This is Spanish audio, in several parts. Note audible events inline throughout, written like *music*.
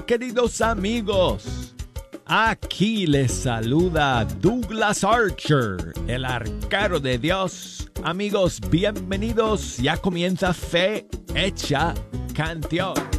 Queridos amigos. Aquí les saluda Douglas Archer, el arcaro de Dios. Amigos, bienvenidos. Ya comienza Fe Hecha Canción.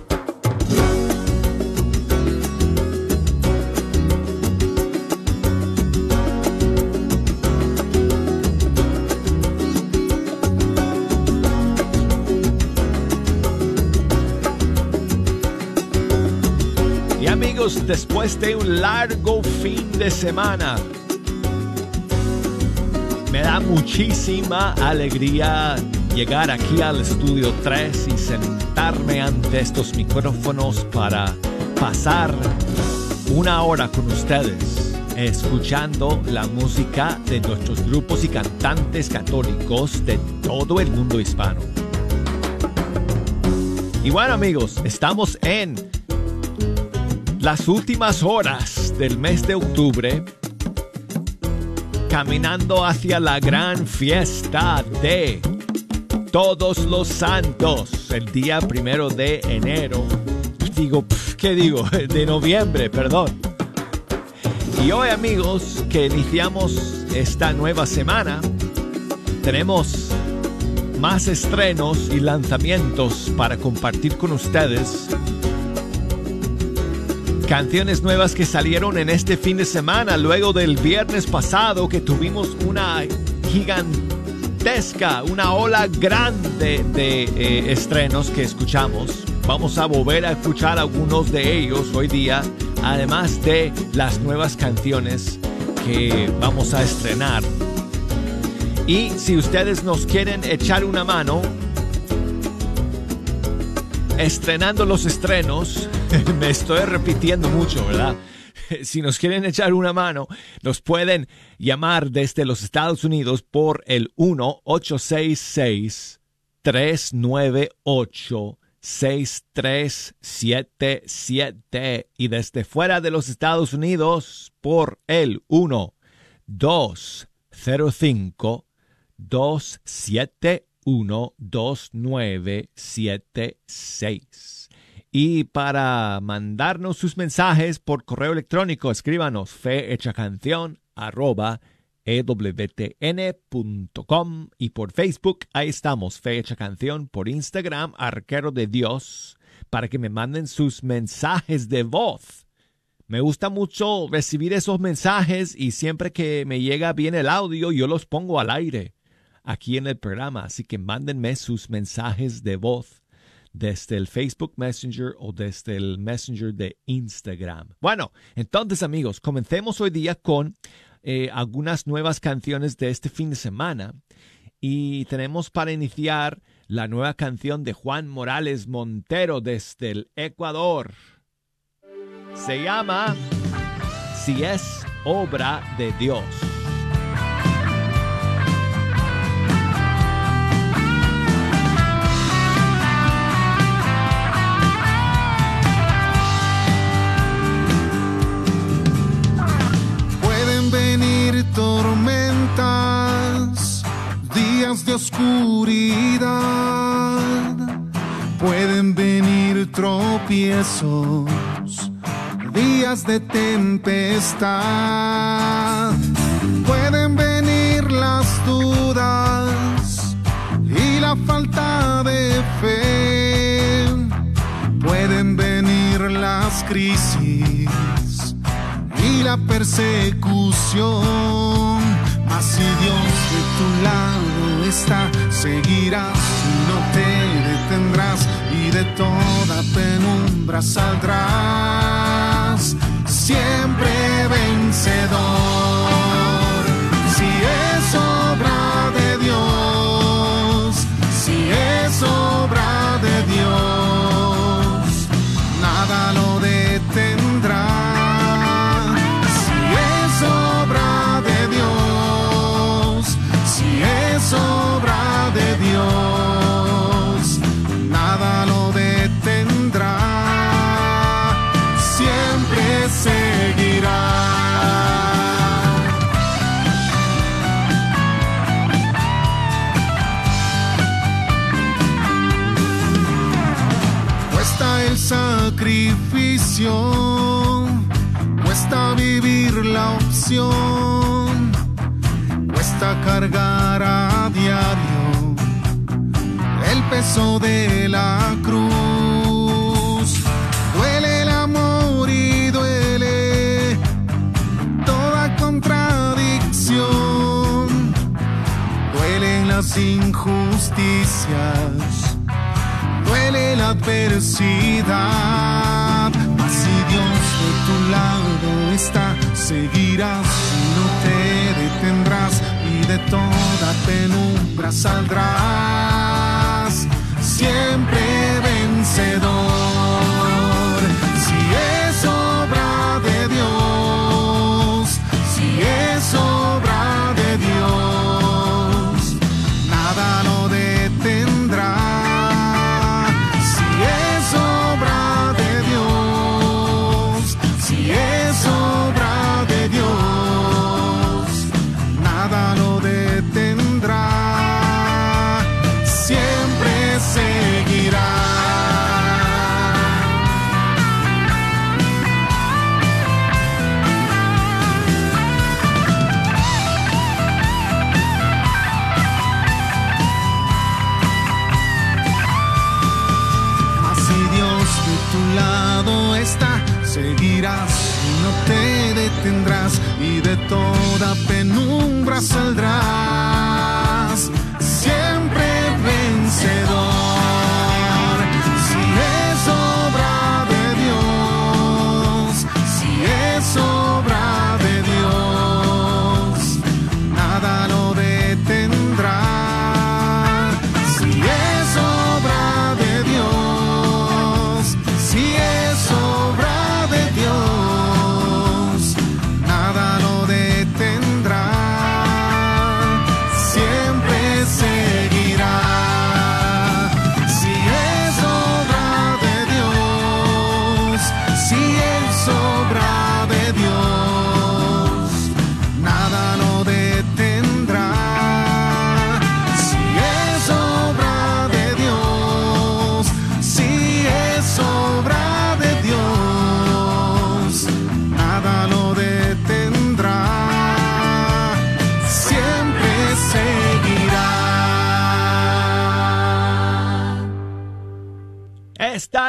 Después de un largo fin de semana. Me da muchísima alegría llegar aquí al estudio 3 y sentarme ante estos micrófonos para pasar una hora con ustedes escuchando la música de nuestros grupos y cantantes católicos de todo el mundo hispano. Y bueno amigos, estamos en las últimas horas del mes de octubre, caminando hacia la gran fiesta de Todos los Santos, el día primero de enero. Digo, ¿qué digo? *laughs* De noviembre, perdón. Y hoy amigos, que iniciamos esta nueva semana, tenemos más estrenos y lanzamientos para compartir con ustedes Canciones nuevas que salieron en este fin de semana, luego del viernes pasado que tuvimos una gigantesca, una ola grande de eh, estrenos que escuchamos. Vamos a volver a escuchar algunos de ellos hoy día, además de las nuevas canciones que vamos a estrenar. Y si ustedes nos quieren echar una mano, estrenando los estrenos, *laughs* me estoy repitiendo mucho, ¿verdad? *laughs* Si nos quieren echar una mano, nos pueden llamar desde los Estados Unidos por el 1-866-398-6377 y desde fuera de los Estados Unidos por el 1-205-271-2976. Y para mandarnos sus mensajes por correo electrónico, escríbanos fehechacanción arroba ewtn.com y por Facebook, ahí estamos, Fe Canción, por Instagram, Arquero de Dios, para que me manden sus mensajes de voz. Me gusta mucho recibir esos mensajes y siempre que me llega bien el audio, yo los pongo al aire aquí en el programa, así que mándenme sus mensajes de voz desde el Facebook Messenger o desde el Messenger de Instagram. Bueno, entonces amigos, comencemos hoy día con eh, algunas nuevas canciones de este fin de semana y tenemos para iniciar la nueva canción de Juan Morales Montero desde el Ecuador. Se llama Si es obra de Dios. Tormentas, días de oscuridad, pueden venir tropiezos, días de tempestad, pueden venir las dudas y la falta de fe, pueden venir las crisis la persecución. Mas si Dios de tu lado está, seguirás y no te detendrás y de toda penumbra saldrás, siempre vencedor. Cuesta vivir la opción. Cuesta cargar a diario el peso de la cruz. Duele el amor y duele toda contradicción. Duelen las injusticias duele la adversidad. De tu lado está, seguirás y no te detendrás y de toda penumbra saldrás. Siempre vencedor.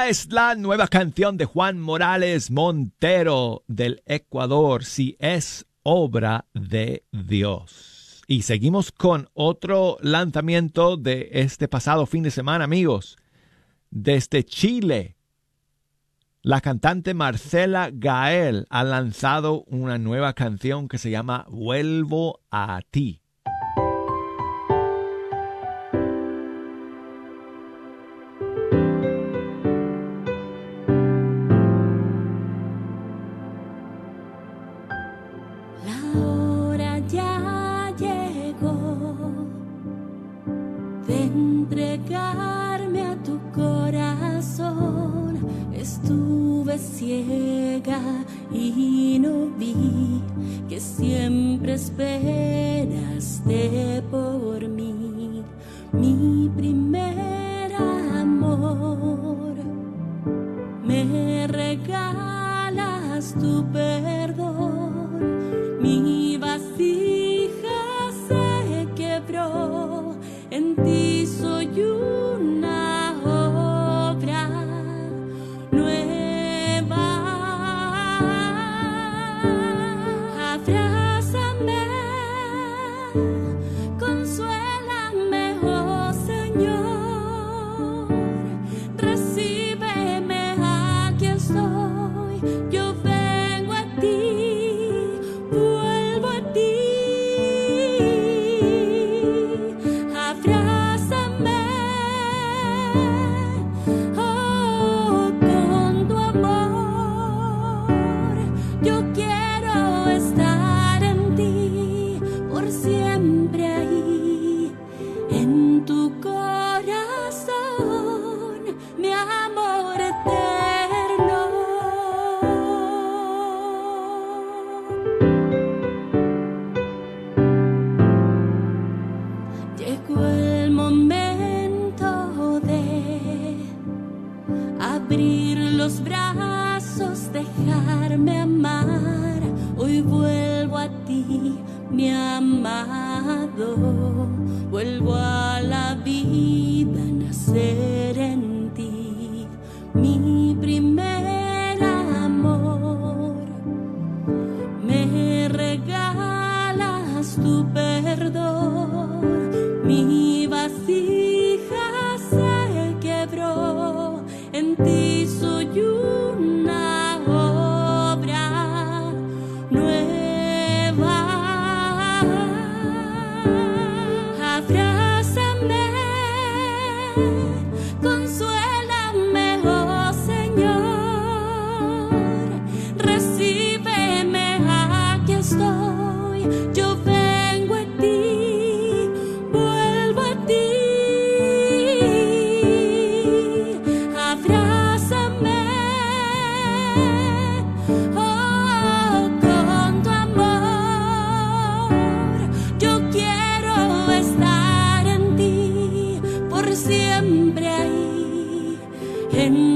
Es la nueva canción de Juan Morales Montero del Ecuador, si es obra de Dios. Y seguimos con otro lanzamiento de este pasado fin de semana, amigos. Desde Chile, la cantante Marcela Gael ha lanzado una nueva canción que se llama Vuelvo a ti. En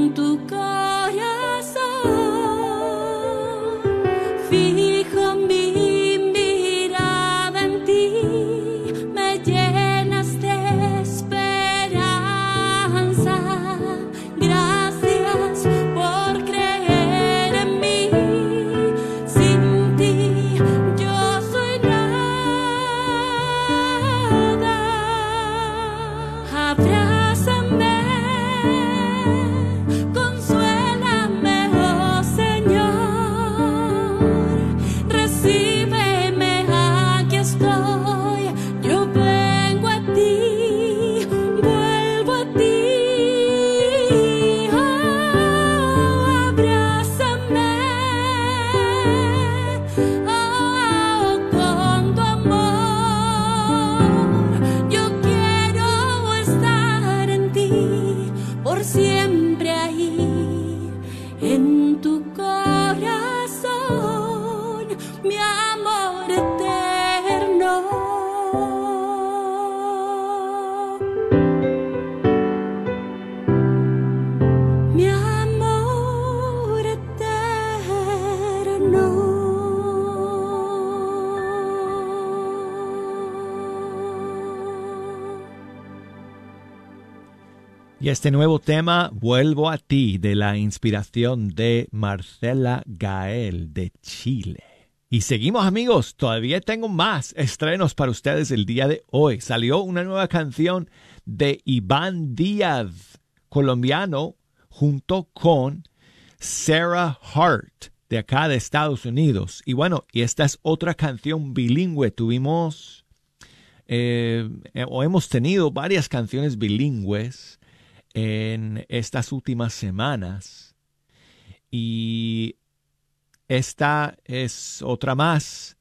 Este nuevo tema, Vuelvo a ti, de la inspiración de Marcela Gael de Chile. Y seguimos amigos, todavía tengo más estrenos para ustedes el día de hoy. Salió una nueva canción de Iván Díaz, colombiano, junto con Sarah Hart, de acá de Estados Unidos. Y bueno, y esta es otra canción bilingüe. Tuvimos, eh, o hemos tenido varias canciones bilingües en estas últimas semanas. Y esta es otra más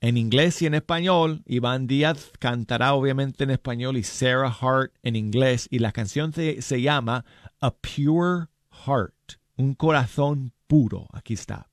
en inglés y en español. Iván Díaz cantará obviamente en español y Sarah Hart en inglés. Y la canción se, se llama A Pure Heart, un corazón puro. Aquí está.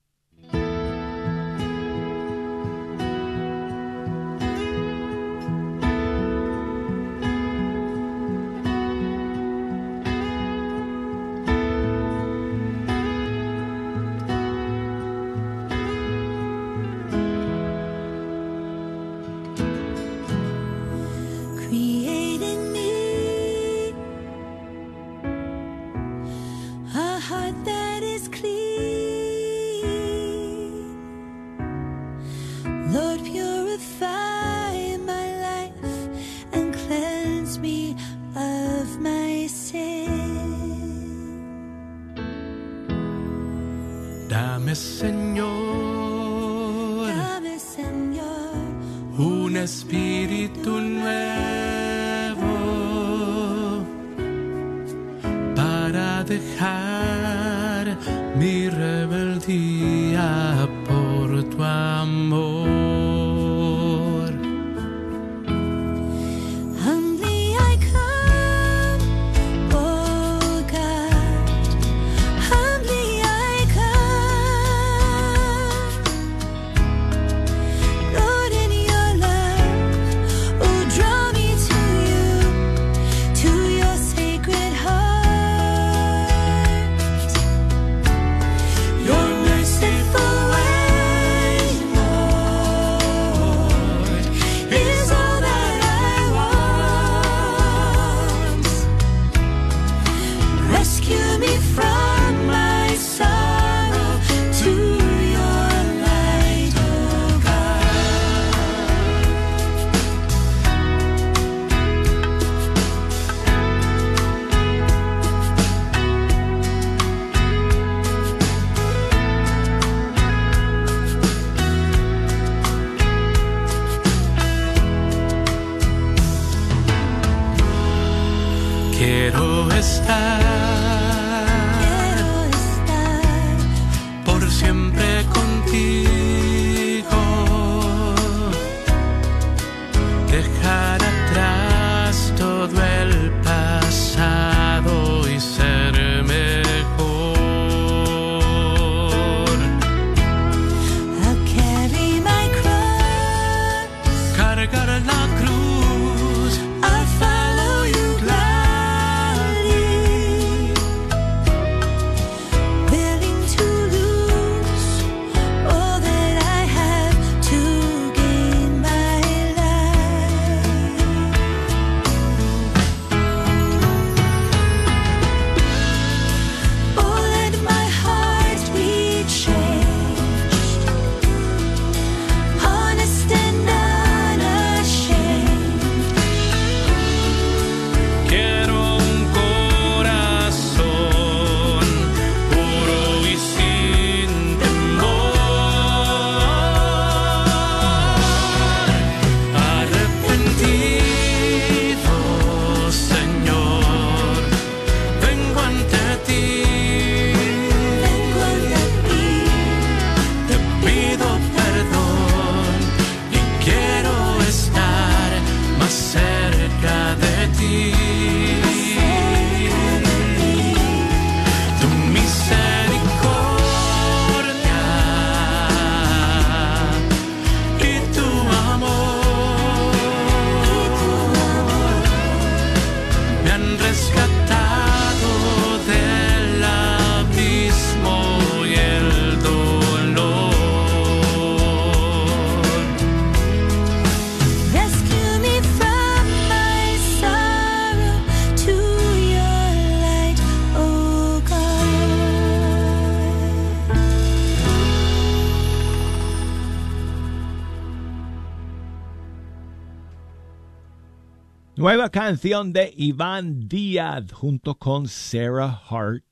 Canción de Iván Díaz junto con Sarah Hart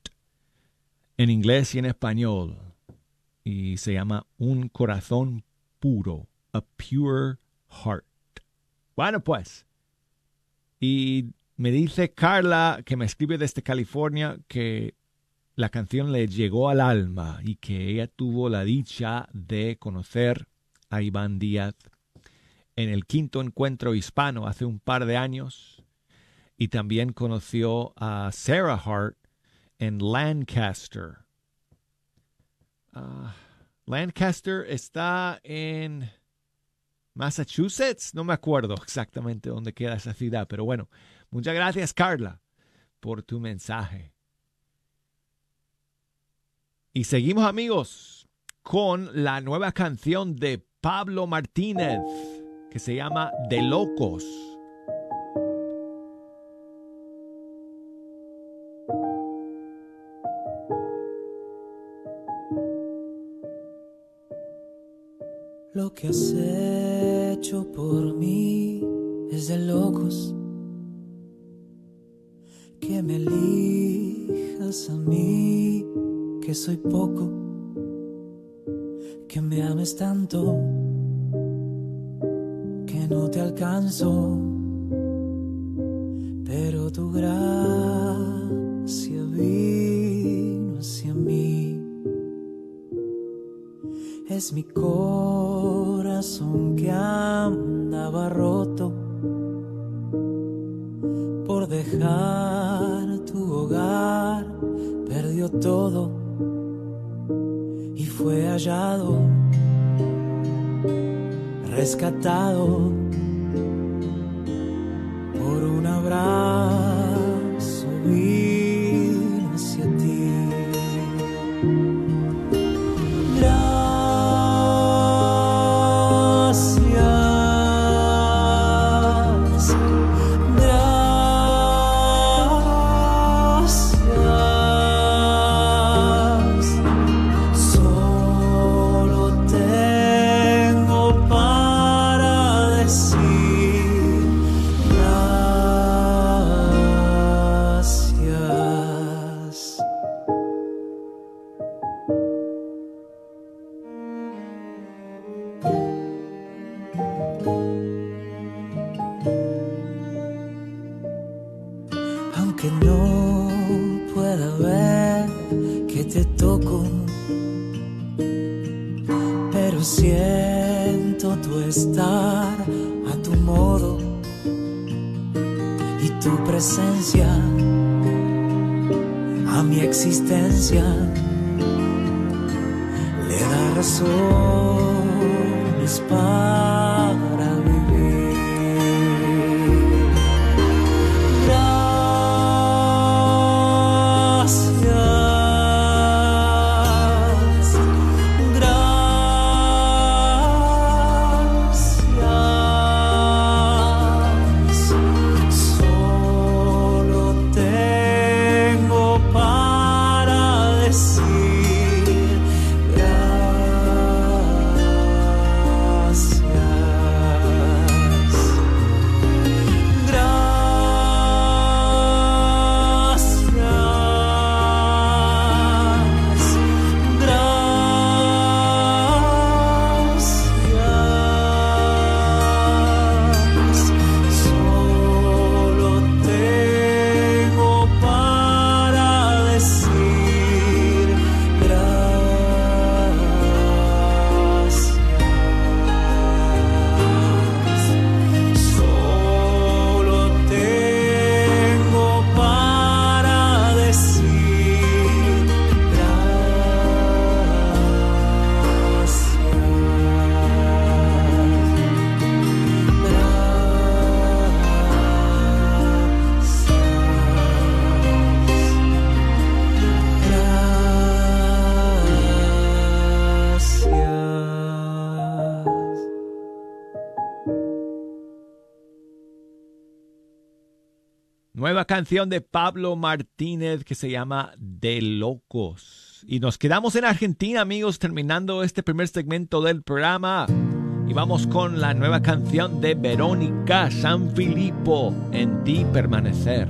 en inglés y en español. Y se llama Un corazón puro, a pure heart. Bueno, pues. Y me dice Carla, que me escribe desde California, que la canción le llegó al alma y que ella tuvo la dicha de conocer a Iván Díaz en el quinto encuentro hispano hace un par de años y también conoció a Sarah Hart en Lancaster. Ah, Lancaster está en Massachusetts, no me acuerdo exactamente dónde queda esa ciudad, pero bueno, muchas gracias Carla por tu mensaje. Y seguimos amigos con la nueva canción de Pablo Martínez que se llama De Locos. Lo que has hecho por mí es de locos. Que me elijas a mí, que soy poco. Que me ames tanto, no te alcanzo. Pero tu gracia vino hacia mí. Es mi corazón que andaba roto por dejar tu hogar, perdió todo y fue hallado, rescatado por nueva canción de Pablo Martínez que se llama De Locos. Y nos quedamos en Argentina, amigos, terminando este primer segmento del programa. Y vamos con la nueva canción de Verónica Sanfilippo, En ti permanecer.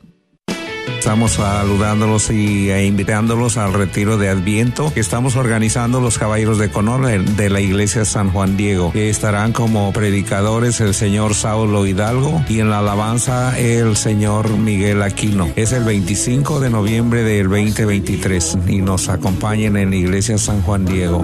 Estamos saludándolos y e invitándolos al retiro de Adviento estamos organizando los Caballeros de Conor de- la Iglesia San Juan Diego. Estarán como predicadores el señor Saulo Hidalgo y en la alabanza el señor Miguel Aquino. Es el 25 de noviembre del 2023 y nos acompañen en la Iglesia San Juan Diego.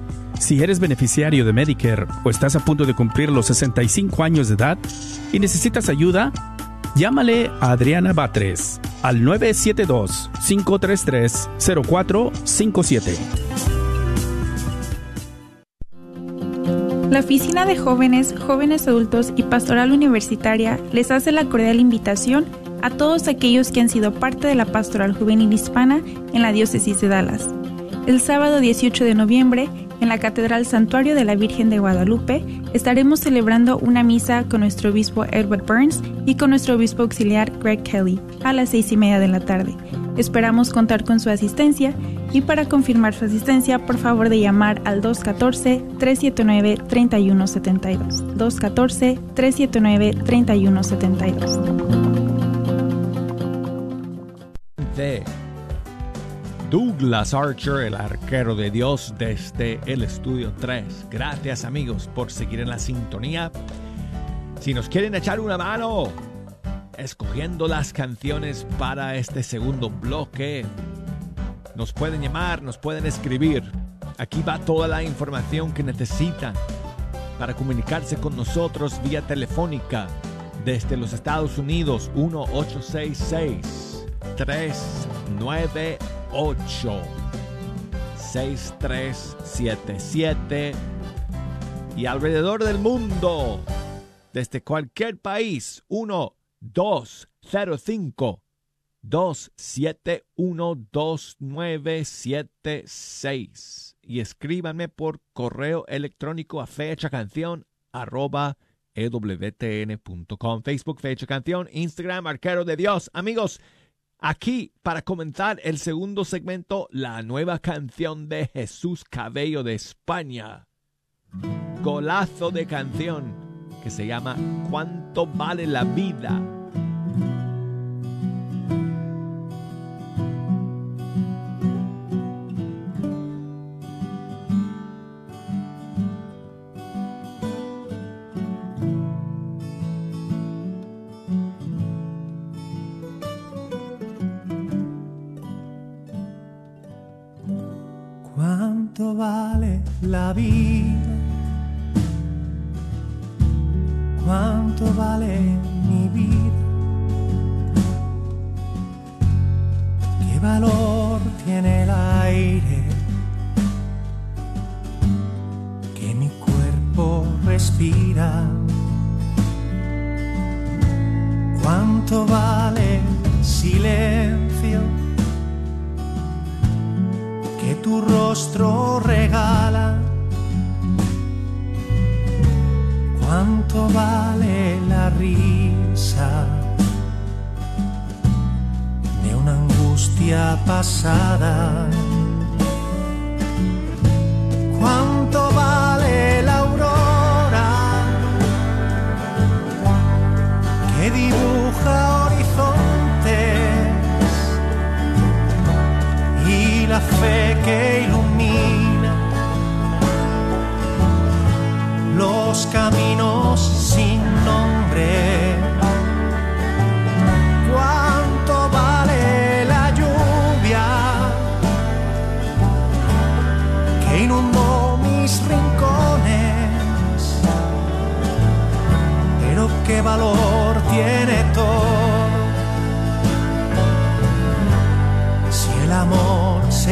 Si eres beneficiario de Medicare o estás a punto de cumplir los 65 años de edad y necesitas ayuda, llámale a Adriana Batres al 972-533-0457. La Oficina de Jóvenes, Jóvenes Adultos y Pastoral Universitaria les hace la cordial invitación a todos aquellos que han sido parte de la Pastoral Juvenil Hispana en la Diócesis de Dallas. El sábado 18 de noviembre, en la Catedral Santuario de la Virgen de Guadalupe, estaremos celebrando una misa con nuestro obispo Edward Burns y con nuestro obispo auxiliar Greg Kelly a las seis y media de la tarde. Esperamos contar con su asistencia y para confirmar su asistencia, por favor de llamar al 214-379-3172. 214-379-3172. Douglas Archer, el arquero de Dios desde el estudio 3. Gracias amigos por seguir en la sintonía. Si nos quieren echar una mano escogiendo las canciones para este segundo bloque, nos pueden llamar, nos pueden escribir. Aquí va toda la información que necesitan para comunicarse con nosotros vía telefónica desde los Estados Unidos 1866 398 6377 y alrededor del mundo desde cualquier país 1 205 271 2976 y escríbanme por correo electrónico a fecha canción arroba ewtn.com Facebook Fecha Canción Instagram Arquero de Dios. Amigos Aquí, para comenzar el segundo segmento, la nueva canción de Jesús Cabello de España. Golazo de canción que se llama ¿Cuánto vale la vida?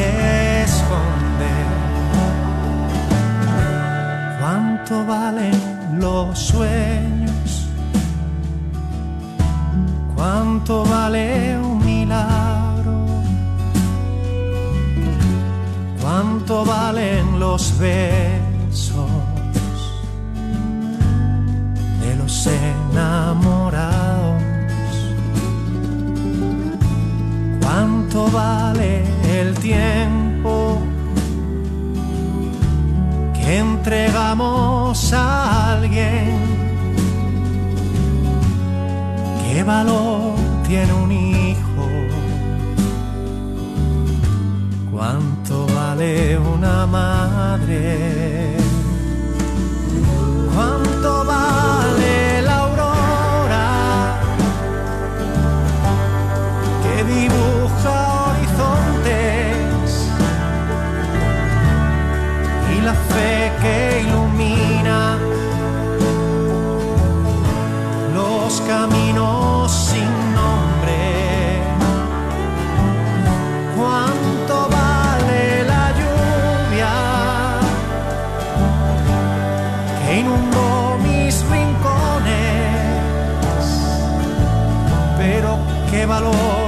Amor se esconde. ¿Cuánto valen los sueños? ¿Cuánto vale un milagro? ¿Cuánto valen los besos de los enamorados? ¿Cuánto vale el tiempo que entregamos a alguien? ¿Qué valor tiene un hijo? ¿Cuánto vale una madre? ¿Cuánto vale dibuja horizontes y la fe que ilumina los caminos sin nombre? ¿Cuánto vale la lluvia que inundó mis rincones? Pero qué valor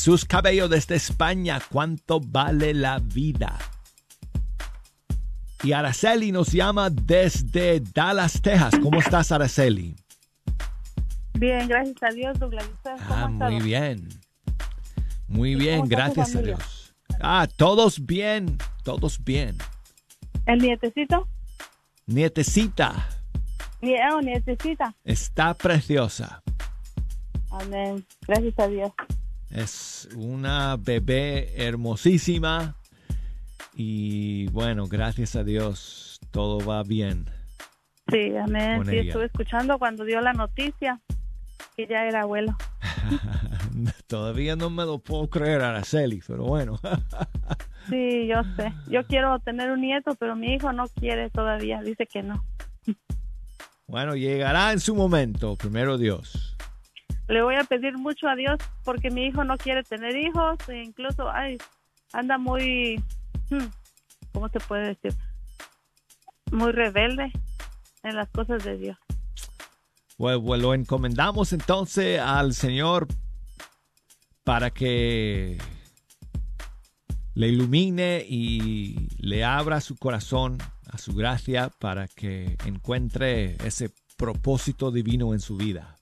Jesús Cabello desde España, ¿cuánto vale la vida? Y Araceli nos llama desde Dallas, Texas. ¿Cómo estás, Araceli? Bien, gracias a Dios, Douglas. ¿Y ustedes cómo Ah, muy bien. Muy ¿Y bien, gracias a? Dios. Ah, todos bien, todos bien. ¿El nietecito? Nietecita Nie- oh, nietecita. está preciosa. Amén. Gracias a Dios. Es una bebé hermosísima y bueno, gracias a Dios todo va bien. Sí, amén. Sí, estuve escuchando cuando dio la noticia que ya era abuelo. *laughs* Todavía no me lo puedo creer, Araceli, pero bueno. *laughs* Sí, yo sé. Yo quiero tener un nieto, pero mi hijo no quiere todavía. Dice que no. Bueno, llegará en su momento, primero Dios. Le voy a pedir mucho a Dios porque mi hijo no quiere tener hijos e incluso ay, anda muy, hmm, ¿cómo se puede decir? Muy rebelde en las cosas de Dios. Bueno, bueno, lo encomendamos entonces al Señor para que le ilumine y le abra su corazón a su gracia para que encuentre ese propósito divino en su vida.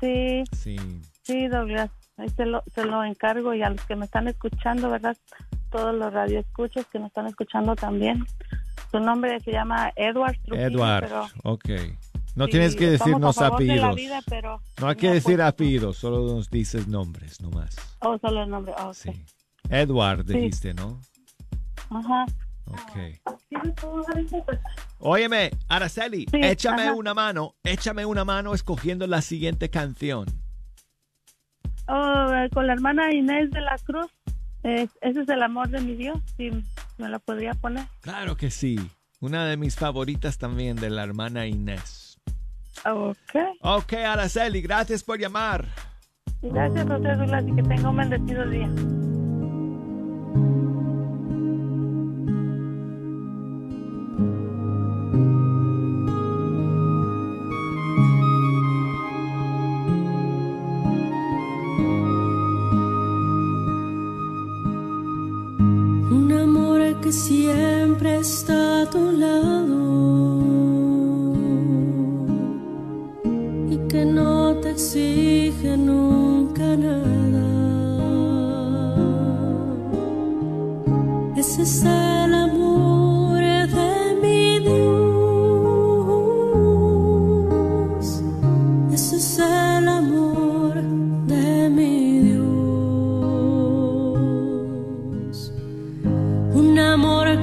Sí, Sí. sí, Douglas, ahí se lo, se lo encargo y a los que me están escuchando, ¿verdad? Todos los radioescuchos que me están escuchando también. Su nombre se llama Edward Trujillo, Edward, pero ok. No sí, tienes que decirnos de apellidos. vida, pero No hay que decir apellidos, solo nos dices nombres, nomás. Oh, solo el nombre, oh, ok. Sí. Edward Sí. dijiste, ¿no? Ajá. Ok. Óyeme, Araceli, Sí, échame ajá. una mano, échame una mano escogiendo la siguiente canción. Oh, eh, con la hermana Inés de la Cruz. Es- ese es el amor de mi Dios. Si me la podría poner. Claro que sí. Una de mis favoritas también de la hermana Inés. Ok. Ok, Araceli, gracias por llamar. Gracias a usted, Douglas, y que tenga un bendecido día. Que siempre está a tu lado y que no te exige nunca nada.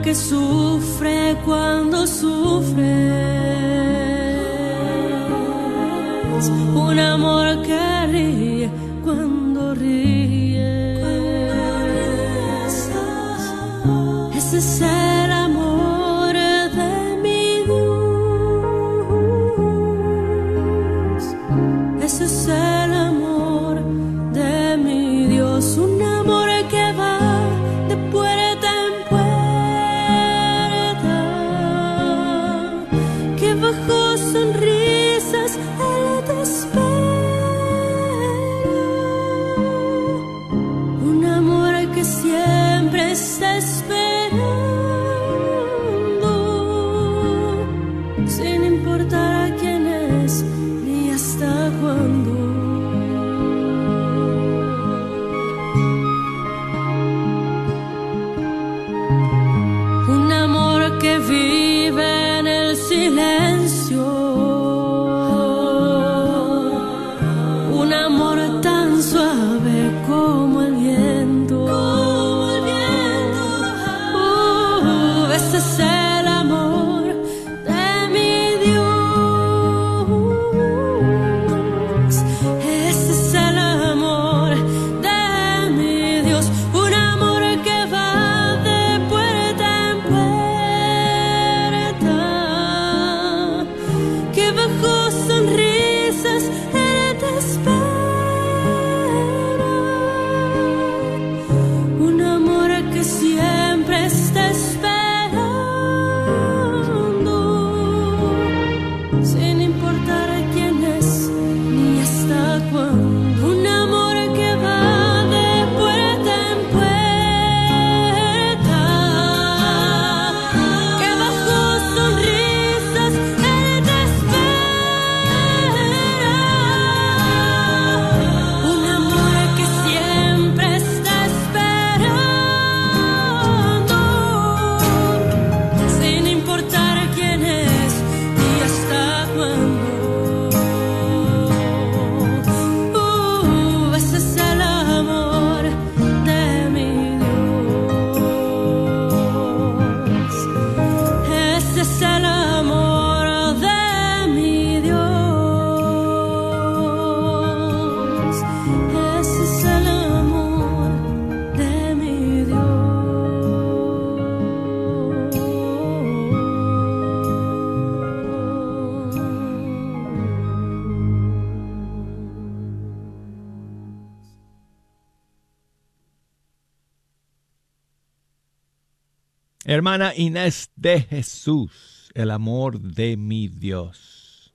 Que sufre cuando sufres. Un amor que sin importar Hermana Inés de Jesús, el amor de mi Dios.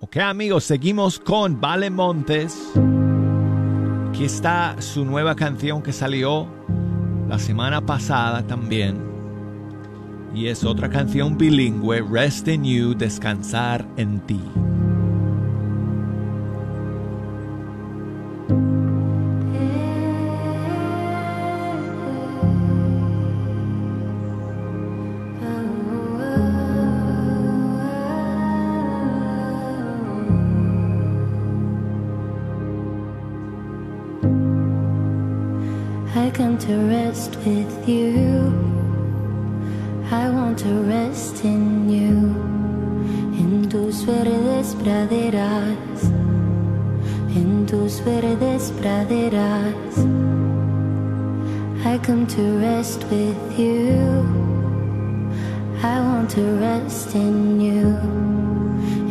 Ok amigos, seguimos con Vale Montes. Aquí está su nueva canción que salió la semana pasada también. Y es otra canción bilingüe, Rest in You, Descansar en ti. I come to rest with you. I want to rest in you. En tus verdes praderas. En tus verdes praderas. I come to rest with you. I want to rest in you.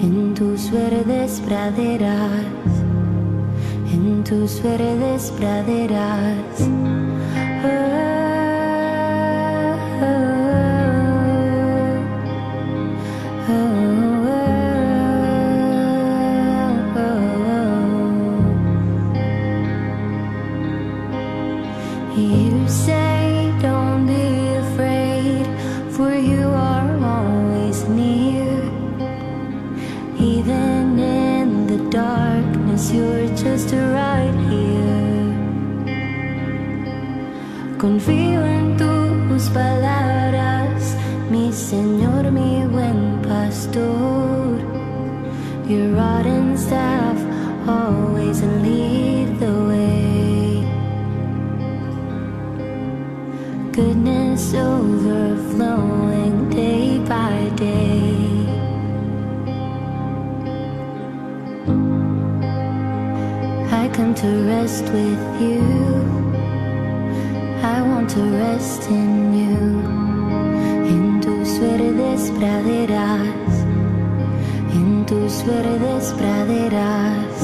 En tus verdes praderas. En tus verdes praderas. You rest with you. I want to rest in you. En tus verdes praderas. En tus verdes praderas.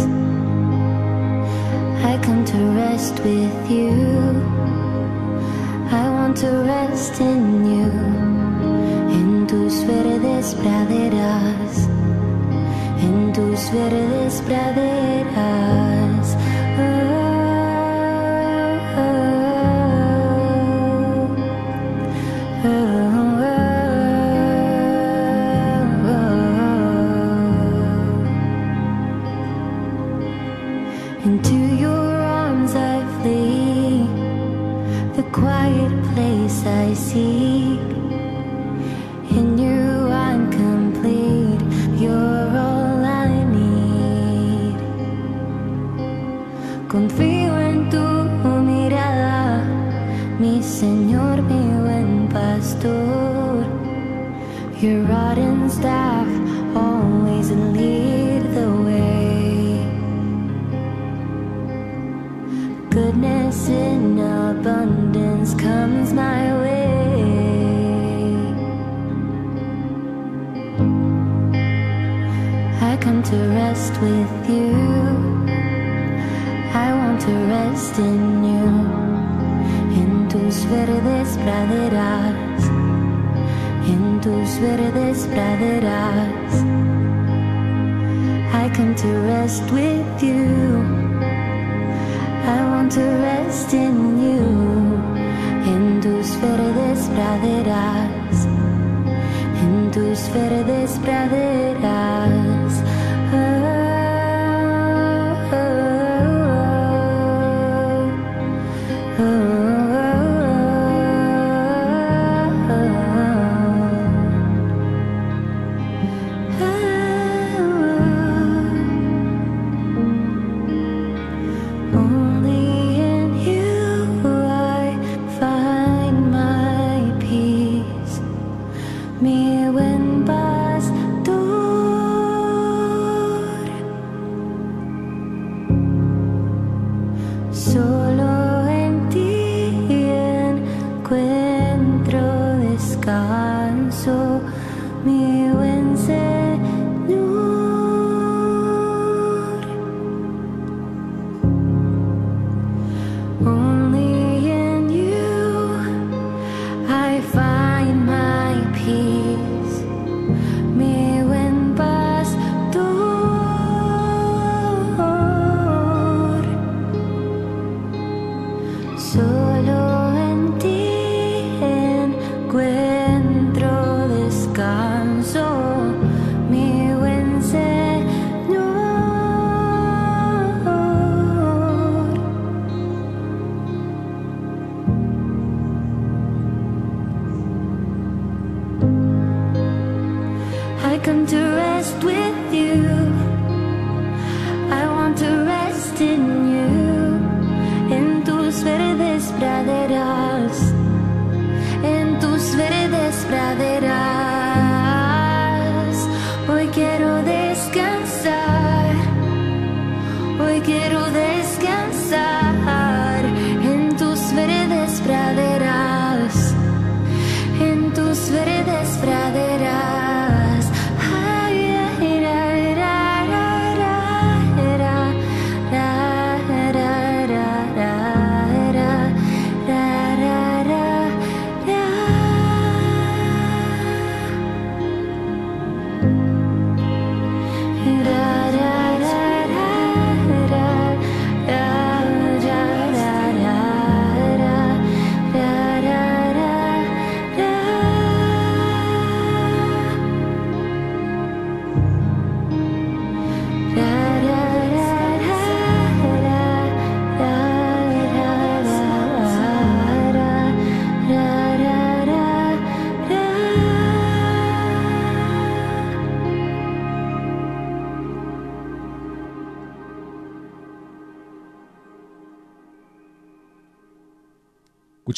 I come to rest with you. I want to rest in you. En tus verdes praderas. En tus verdes praderas.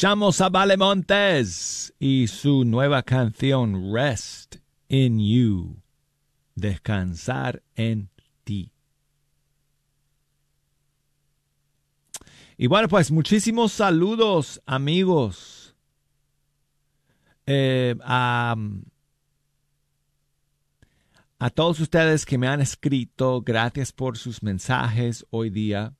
Escuchamos a Vale Montes y su nueva canción Rest in You. Descansar en ti. Y bueno, pues muchísimos saludos, amigos. Eh, a, a todos ustedes que me han escrito, gracias por sus mensajes hoy día.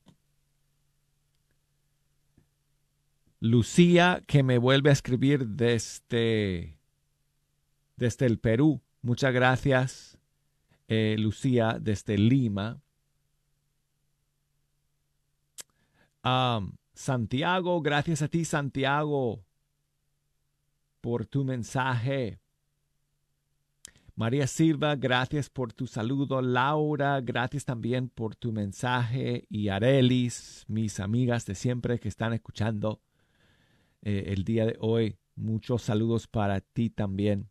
Lucía, que me vuelve a escribir desde, desde el Perú. Muchas gracias, eh, Lucía, desde Lima. Santiago, gracias a ti, Santiago, por tu mensaje. María Silva, gracias por tu saludo. Laura, gracias también por tu mensaje. Y Arelis, mis amigas de siempre que están escuchando eh, el día de hoy. Muchos saludos para ti también,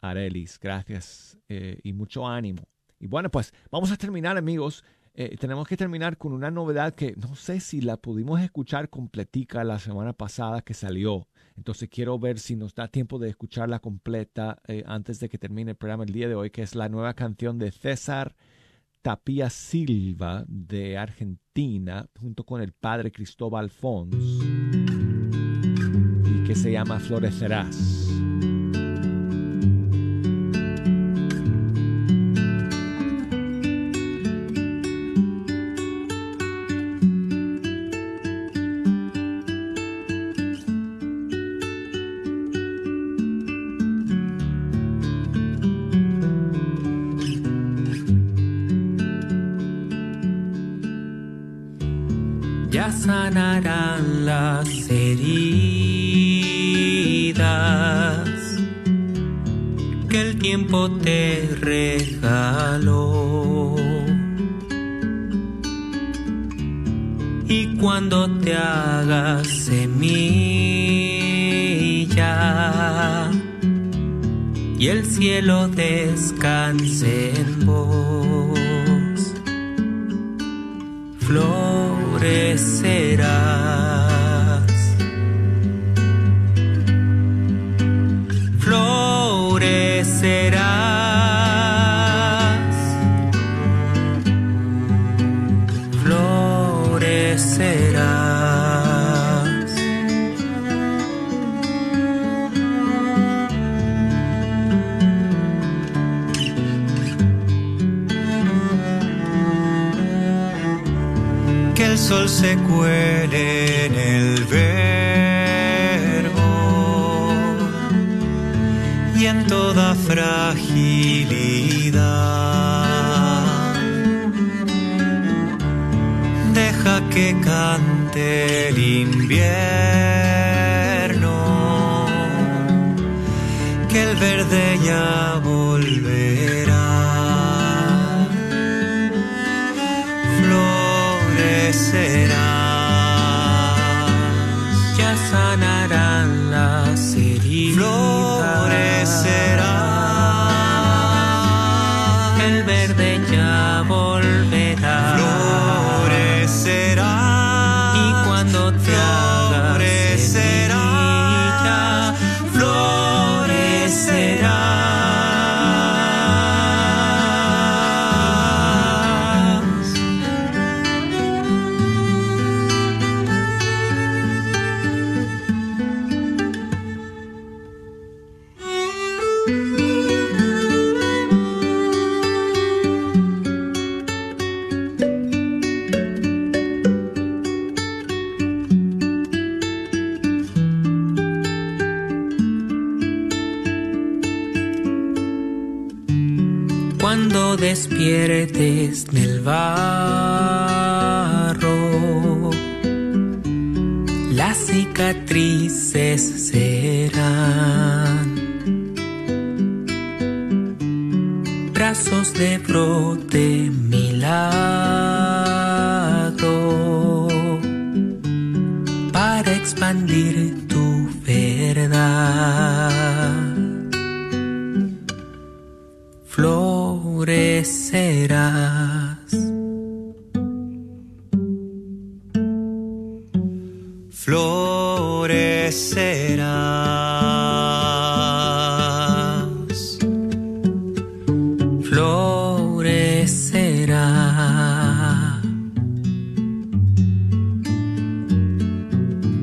Arelis. Gracias eh, y mucho ánimo. Y bueno, pues vamos a terminar, amigos. Eh, tenemos que terminar con una novedad que no sé si la pudimos escuchar completica la semana pasada que salió. Entonces quiero ver si nos da tiempo de escucharla completa antes de que termine el programa el día de hoy, que es la nueva canción de César Tapia Silva de Argentina, junto con el padre Cristóbal Fons, que se llama Florecerás. Que cante el invierno, que el verde ya volverá. florecerás, ya sanarán las heridas. Barro, las cicatrices serán brazos de Florecerás. Florecerá.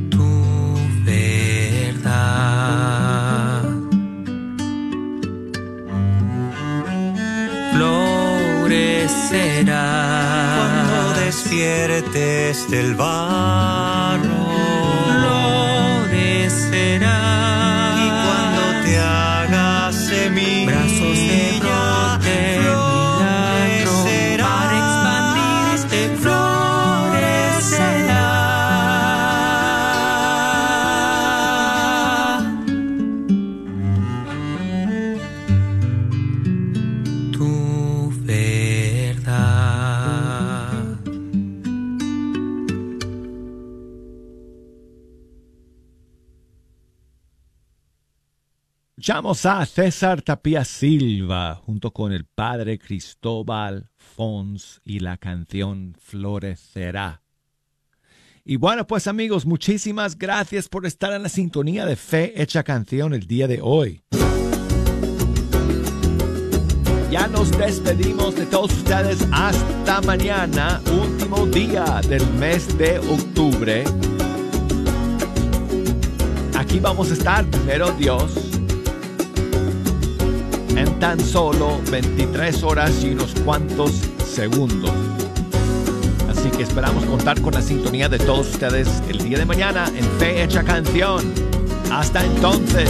Tu verdad. Florecerá. Cuando despiertes del barro. Escuchamos a César Tapia Silva junto con el padre Cristóbal Fons y la canción Florecerá. Y bueno, pues amigos, muchísimas gracias por estar en la sintonía de Fe Hecha Canción el día de hoy. Ya nos despedimos de todos ustedes hasta mañana, último día del mes de octubre. Aquí vamos a estar, primero Dios, en tan solo 23 horas y unos cuantos segundos. Así que esperamos contar con la sintonía de todos ustedes el día de mañana en Fe Hecha Canción. Hasta entonces.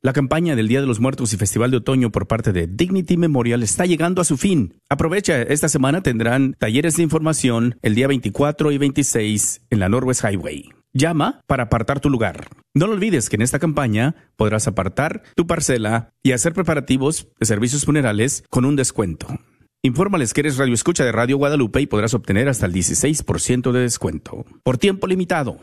La campaña del Día de los Muertos y Festival de Otoño por parte de Dignity Memorial está llegando a su fin. Aprovecha, esta semana tendrán talleres de información el día 24 y 26 en la Norwest Highway. Llama para apartar tu lugar. No lo olvides que en esta campaña podrás apartar tu parcela y hacer preparativos de servicios funerales con un descuento. Infórmales que eres radio escucha de Radio Guadalupe y podrás obtener hasta el 16% de descuento. Por tiempo limitado.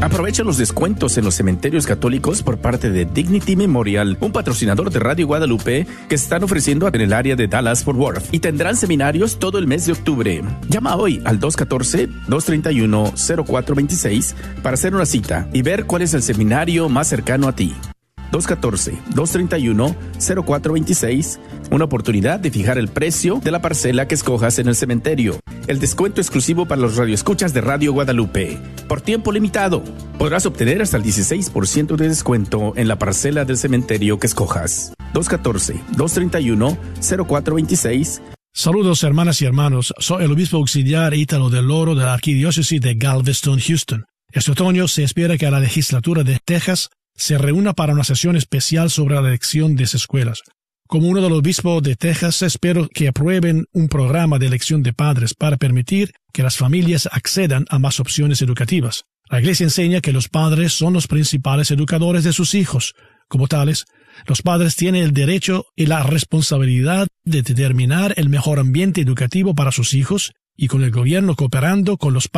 Aprovecha los descuentos en los cementerios católicos por parte de Dignity Memorial, un patrocinador de Radio Guadalupe que están ofreciendo en el área de Dallas Fort Worth y tendrán seminarios todo el mes de octubre. Llama hoy al 214-231-0426 para hacer una cita y ver cuál es el seminario más cercano a ti. 214-231-0426, una oportunidad de fijar el precio de la parcela que escojas en el cementerio. El descuento exclusivo para los radioescuchas de Radio Guadalupe. Por tiempo limitado, podrás obtener hasta el 16% de descuento en la parcela del cementerio que escojas. 214-231-0426. Saludos hermanas y hermanos, soy el obispo auxiliar Ítalo del Oro de la Arquidiócesis de Galveston, Houston. Este otoño se espera que la legislatura de Texas se reúna para una sesión especial sobre la elección de escuelas. Como uno de los obispos de Texas, espero que aprueben un programa de elección de padres para permitir que las familias accedan a más opciones educativas. La Iglesia enseña que los padres son los principales educadores de sus hijos. Como tales, los padres tienen el derecho y la responsabilidad de determinar el mejor ambiente educativo para sus hijos y con el gobierno cooperando con los padres